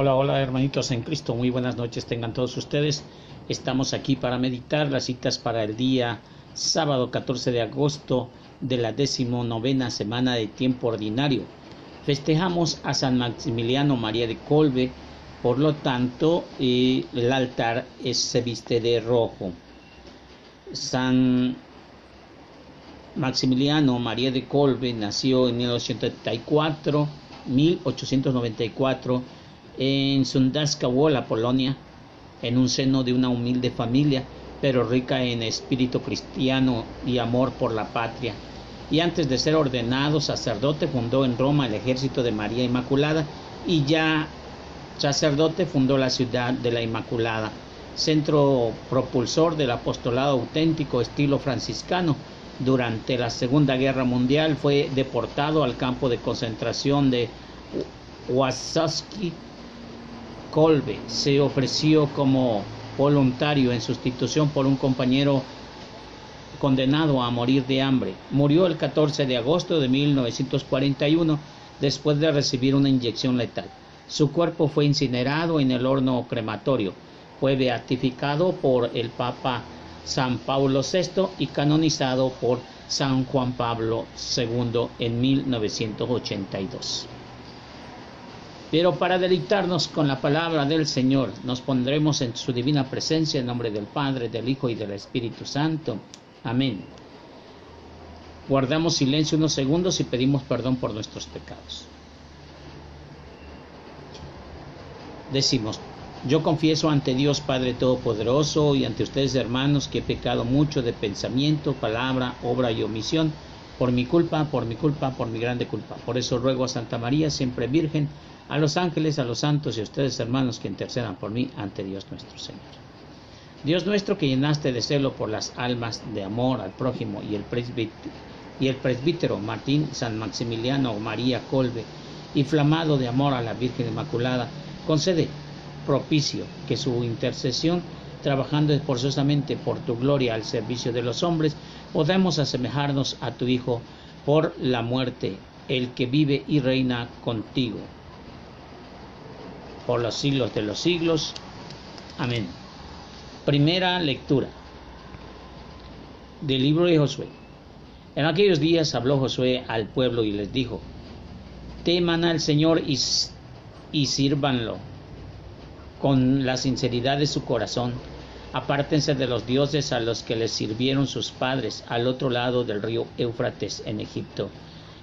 Hola, hola hermanitos en Cristo, muy buenas noches tengan todos ustedes. Estamos aquí para meditar las citas para el día sábado 14 de agosto de la decimonovena semana de tiempo ordinario. Festejamos a San Maximiliano María de Colbe, por lo tanto eh, el altar se viste de rojo. San Maximiliano María de Colbe nació en 1984, 1894 en Sundarska Wola, Polonia, en un seno de una humilde familia, pero rica en espíritu cristiano y amor por la patria. Y antes de ser ordenado sacerdote fundó en Roma el ejército de María Inmaculada y ya sacerdote fundó la ciudad de la Inmaculada, centro propulsor del apostolado auténtico estilo franciscano. Durante la Segunda Guerra Mundial fue deportado al campo de concentración de Wasowski Colbe se ofreció como voluntario en sustitución por un compañero condenado a morir de hambre. Murió el 14 de agosto de 1941 después de recibir una inyección letal. Su cuerpo fue incinerado en el horno crematorio. Fue beatificado por el Papa San Pablo VI y canonizado por San Juan Pablo II en 1982. Pero para deleitarnos con la palabra del Señor, nos pondremos en su divina presencia en nombre del Padre, del Hijo y del Espíritu Santo. Amén. Guardamos silencio unos segundos y pedimos perdón por nuestros pecados. Decimos, yo confieso ante Dios Padre Todopoderoso y ante ustedes hermanos que he pecado mucho de pensamiento, palabra, obra y omisión, por mi culpa, por mi culpa, por mi grande culpa. Por eso ruego a Santa María, siempre Virgen, a los ángeles, a los santos y a ustedes hermanos que intercedan por mí ante Dios nuestro Señor. Dios nuestro que llenaste de celo por las almas de amor al prójimo y el presbítero, Martín San Maximiliano María Colbe, inflamado de amor a la Virgen Inmaculada, concede propicio que su intercesión, trabajando esforzosamente por tu gloria al servicio de los hombres, podamos asemejarnos a tu Hijo por la muerte, el que vive y reina contigo por los siglos de los siglos. Amén. Primera lectura del libro de Josué. En aquellos días habló Josué al pueblo y les dijo, teman al Señor y, y sírvanlo con la sinceridad de su corazón. Apártense de los dioses a los que les sirvieron sus padres al otro lado del río Éufrates en Egipto,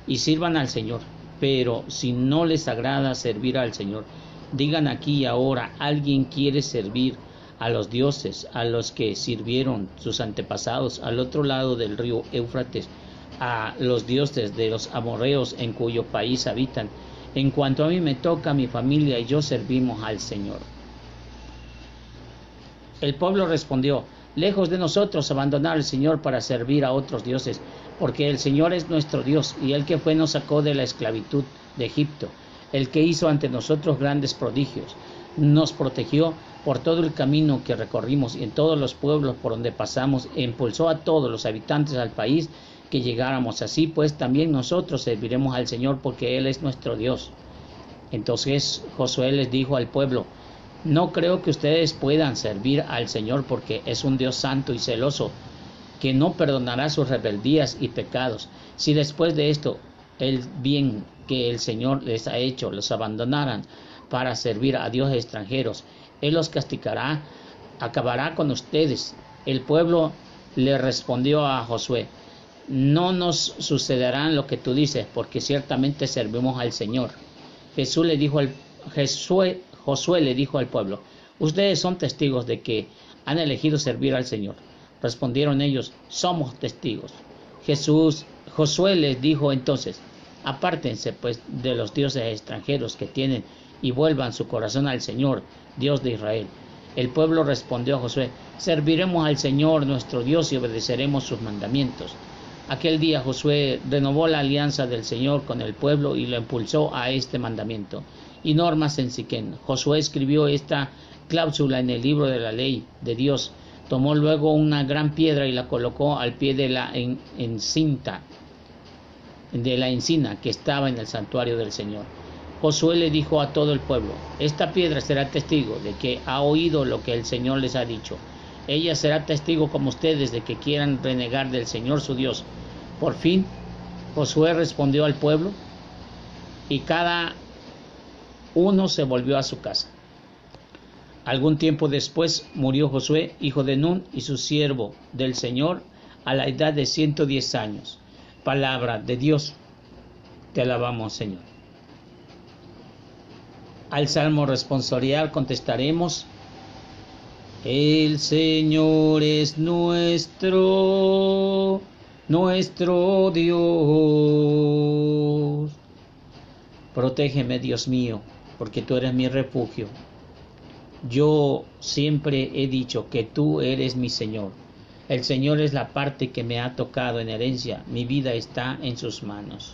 y sirvan al Señor. Pero si no les agrada servir al Señor, Digan aquí y ahora, ¿alguien quiere servir a los dioses, a los que sirvieron sus antepasados al otro lado del río Éufrates, a los dioses de los amorreos en cuyo país habitan? En cuanto a mí me toca, mi familia y yo servimos al Señor. El pueblo respondió, lejos de nosotros abandonar al Señor para servir a otros dioses, porque el Señor es nuestro Dios y el que fue nos sacó de la esclavitud de Egipto el que hizo ante nosotros grandes prodigios, nos protegió por todo el camino que recorrimos y en todos los pueblos por donde pasamos, e impulsó a todos los habitantes al país que llegáramos. Así pues también nosotros serviremos al Señor porque Él es nuestro Dios. Entonces Josué les dijo al pueblo, no creo que ustedes puedan servir al Señor porque es un Dios santo y celoso, que no perdonará sus rebeldías y pecados. Si después de esto el bien que el Señor les ha hecho, los abandonaran para servir a dioses extranjeros. Él los castigará, acabará con ustedes. El pueblo le respondió a Josué, no nos sucederá lo que tú dices, porque ciertamente servimos al Señor. Jesús le dijo al, Josué, Josué le dijo al pueblo, ustedes son testigos de que han elegido servir al Señor. Respondieron ellos, somos testigos. Jesús, Josué les dijo entonces, Apártense pues de los dioses extranjeros que tienen y vuelvan su corazón al Señor, Dios de Israel. El pueblo respondió a Josué, serviremos al Señor nuestro Dios y obedeceremos sus mandamientos. Aquel día Josué renovó la alianza del Señor con el pueblo y lo impulsó a este mandamiento y normas en Siquén. Josué escribió esta cláusula en el libro de la ley de Dios. Tomó luego una gran piedra y la colocó al pie de la encinta de la encina que estaba en el santuario del Señor. Josué le dijo a todo el pueblo, esta piedra será testigo de que ha oído lo que el Señor les ha dicho. Ella será testigo como ustedes de que quieran renegar del Señor su Dios. Por fin, Josué respondió al pueblo y cada uno se volvió a su casa. Algún tiempo después murió Josué, hijo de Nun, y su siervo del Señor, a la edad de 110 años. Palabra de Dios. Te alabamos, Señor. Al salmo responsorial contestaremos, El Señor es nuestro, nuestro Dios. Protégeme, Dios mío, porque tú eres mi refugio yo siempre he dicho que tú eres mi Señor. El Señor es la parte que me ha tocado en herencia. Mi vida está en sus manos.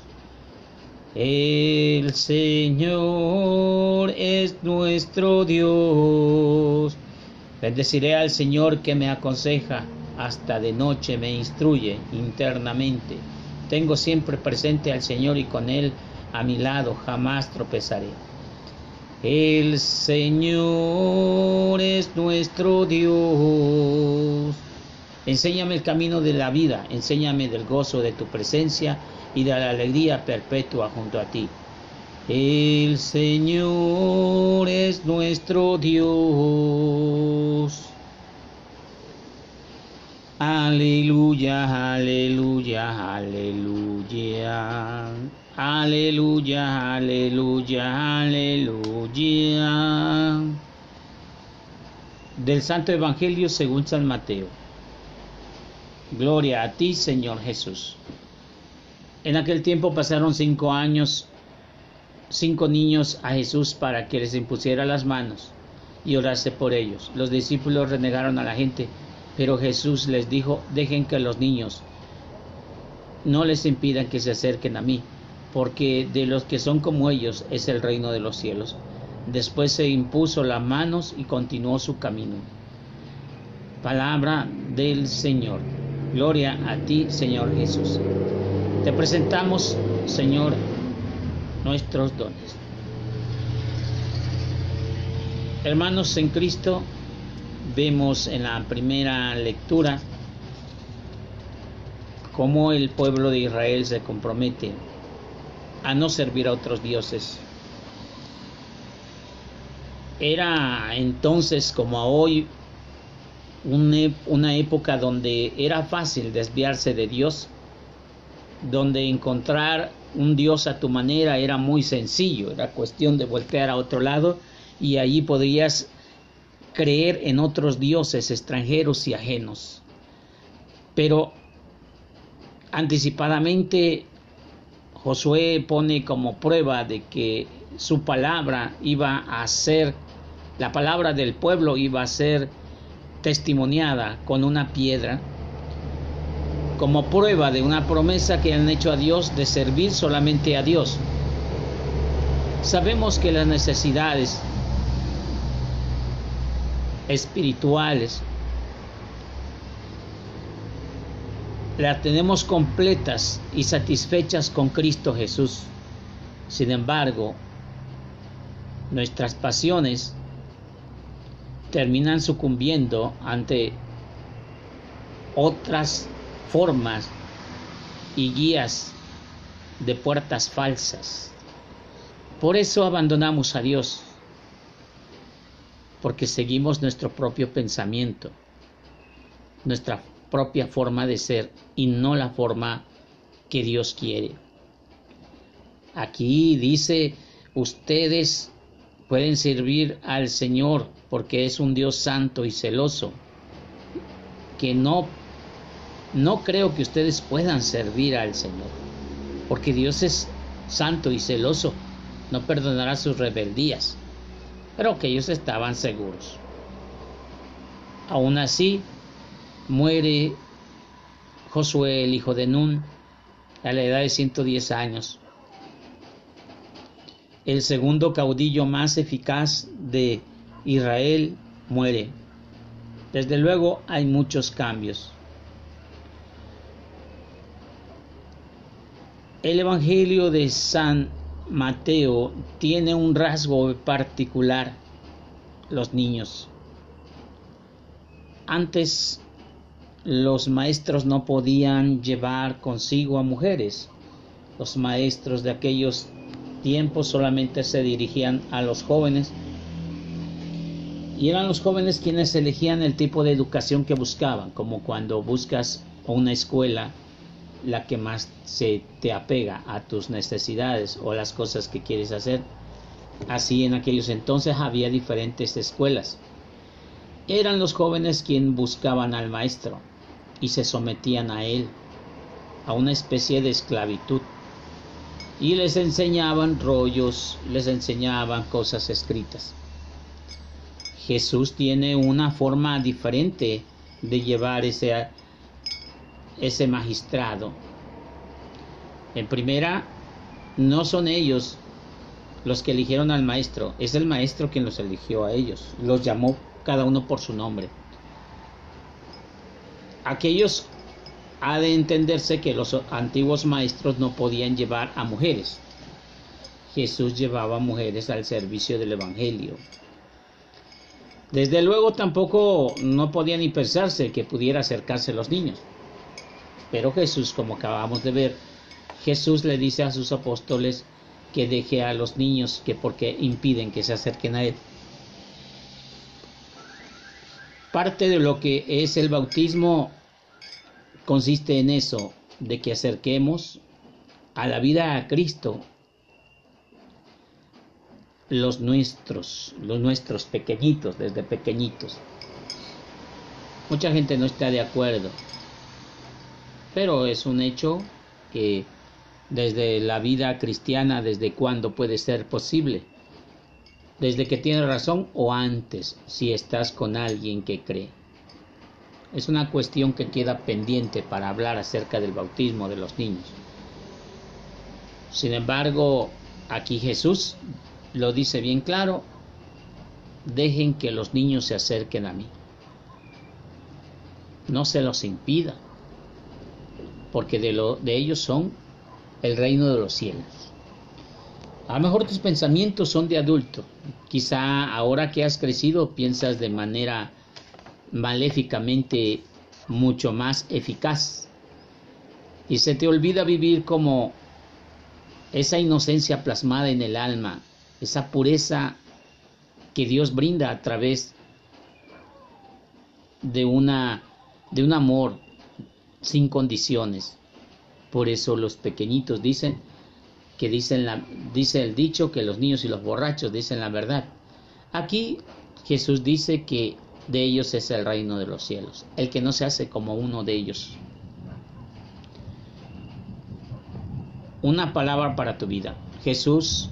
El Señor es nuestro Dios. Bendeciré al Señor que me aconseja. Hasta de noche me instruye internamente. Tengo siempre presente al Señor y con Él a mi lado jamás tropezaré. El Señor es nuestro Dios. Enséñame el camino de la vida, enséñame del gozo de tu presencia y de la alegría perpetua junto a ti. El Señor es nuestro Dios. Aleluya, aleluya, aleluya. Aleluya, aleluya, aleluya. Del Santo Evangelio según San Mateo. Gloria a ti, Señor Jesús. En aquel tiempo pasaron cinco años, cinco niños a Jesús para que les impusiera las manos y orase por ellos. Los discípulos renegaron a la gente, pero Jesús les dijo, dejen que los niños no les impidan que se acerquen a mí porque de los que son como ellos es el reino de los cielos. Después se impuso las manos y continuó su camino. Palabra del Señor. Gloria a ti, Señor Jesús. Te presentamos, Señor, nuestros dones. Hermanos en Cristo, vemos en la primera lectura cómo el pueblo de Israel se compromete a no servir a otros dioses. Era entonces como hoy una época donde era fácil desviarse de Dios, donde encontrar un Dios a tu manera era muy sencillo, era cuestión de voltear a otro lado y allí podrías creer en otros dioses extranjeros y ajenos. Pero anticipadamente Josué pone como prueba de que su palabra iba a ser, la palabra del pueblo iba a ser testimoniada con una piedra, como prueba de una promesa que han hecho a Dios de servir solamente a Dios. Sabemos que las necesidades espirituales las tenemos completas y satisfechas con Cristo Jesús. Sin embargo, nuestras pasiones terminan sucumbiendo ante otras formas y guías de puertas falsas. Por eso abandonamos a Dios, porque seguimos nuestro propio pensamiento, nuestra propia forma de ser y no la forma que Dios quiere. Aquí dice, ustedes pueden servir al Señor porque es un Dios santo y celoso, que no, no creo que ustedes puedan servir al Señor, porque Dios es santo y celoso, no perdonará sus rebeldías, pero que ellos estaban seguros. Aún así, muere Josué, el hijo de Nun, a la edad de 110 años. El segundo caudillo más eficaz de Israel muere. Desde luego hay muchos cambios. El Evangelio de San Mateo tiene un rasgo particular, los niños. Antes los maestros no podían llevar consigo a mujeres. Los maestros de aquellos tiempos solamente se dirigían a los jóvenes y eran los jóvenes quienes elegían el tipo de educación que buscaban, como cuando buscas una escuela la que más se te apega a tus necesidades o las cosas que quieres hacer. Así en aquellos entonces había diferentes escuelas. Eran los jóvenes quienes buscaban al maestro y se sometían a él, a una especie de esclavitud. Y les enseñaban rollos, les enseñaban cosas escritas. Jesús tiene una forma diferente de llevar ese, ese magistrado. En primera, no son ellos los que eligieron al maestro, es el maestro quien los eligió a ellos, los llamó cada uno por su nombre. Aquellos ha de entenderse que los antiguos maestros no podían llevar a mujeres. Jesús llevaba mujeres al servicio del Evangelio. Desde luego tampoco no podía ni pensarse que pudiera acercarse los niños. Pero Jesús, como acabamos de ver, Jesús le dice a sus apóstoles que deje a los niños que porque impiden que se acerquen a él. Parte de lo que es el bautismo consiste en eso, de que acerquemos a la vida a Cristo los nuestros, los nuestros pequeñitos, desde pequeñitos. Mucha gente no está de acuerdo, pero es un hecho que desde la vida cristiana, desde cuándo puede ser posible, desde que tiene razón o antes, si estás con alguien que cree. Es una cuestión que queda pendiente para hablar acerca del bautismo de los niños. Sin embargo, aquí Jesús lo dice bien claro, dejen que los niños se acerquen a mí. No se los impida, porque de, de ellos son el reino de los cielos. A lo mejor tus pensamientos son de adulto. Quizá ahora que has crecido piensas de manera maléficamente mucho más eficaz. Y se te olvida vivir como esa inocencia plasmada en el alma esa pureza que Dios brinda a través de una de un amor sin condiciones. Por eso los pequeñitos dicen que dicen la, dice el dicho que los niños y los borrachos dicen la verdad. Aquí Jesús dice que de ellos es el reino de los cielos, el que no se hace como uno de ellos. Una palabra para tu vida. Jesús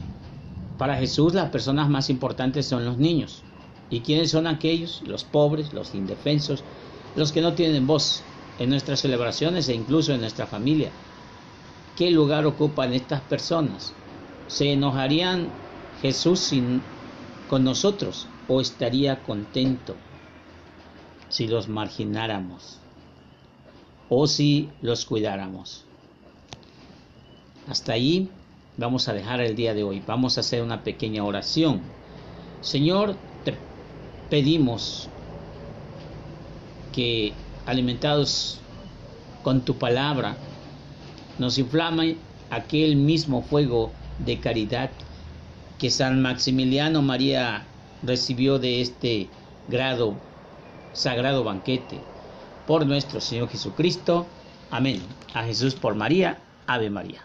para Jesús las personas más importantes son los niños. ¿Y quiénes son aquellos? Los pobres, los indefensos, los que no tienen voz en nuestras celebraciones e incluso en nuestra familia. ¿Qué lugar ocupan estas personas? ¿Se enojarían Jesús sin, con nosotros o estaría contento si los margináramos o si los cuidáramos? Hasta ahí vamos a dejar el día de hoy. Vamos a hacer una pequeña oración. Señor, te pedimos que alimentados con tu palabra nos inflame aquel mismo fuego de caridad que San Maximiliano María recibió de este grado sagrado banquete. Por nuestro Señor Jesucristo. Amén. A Jesús por María. Ave María.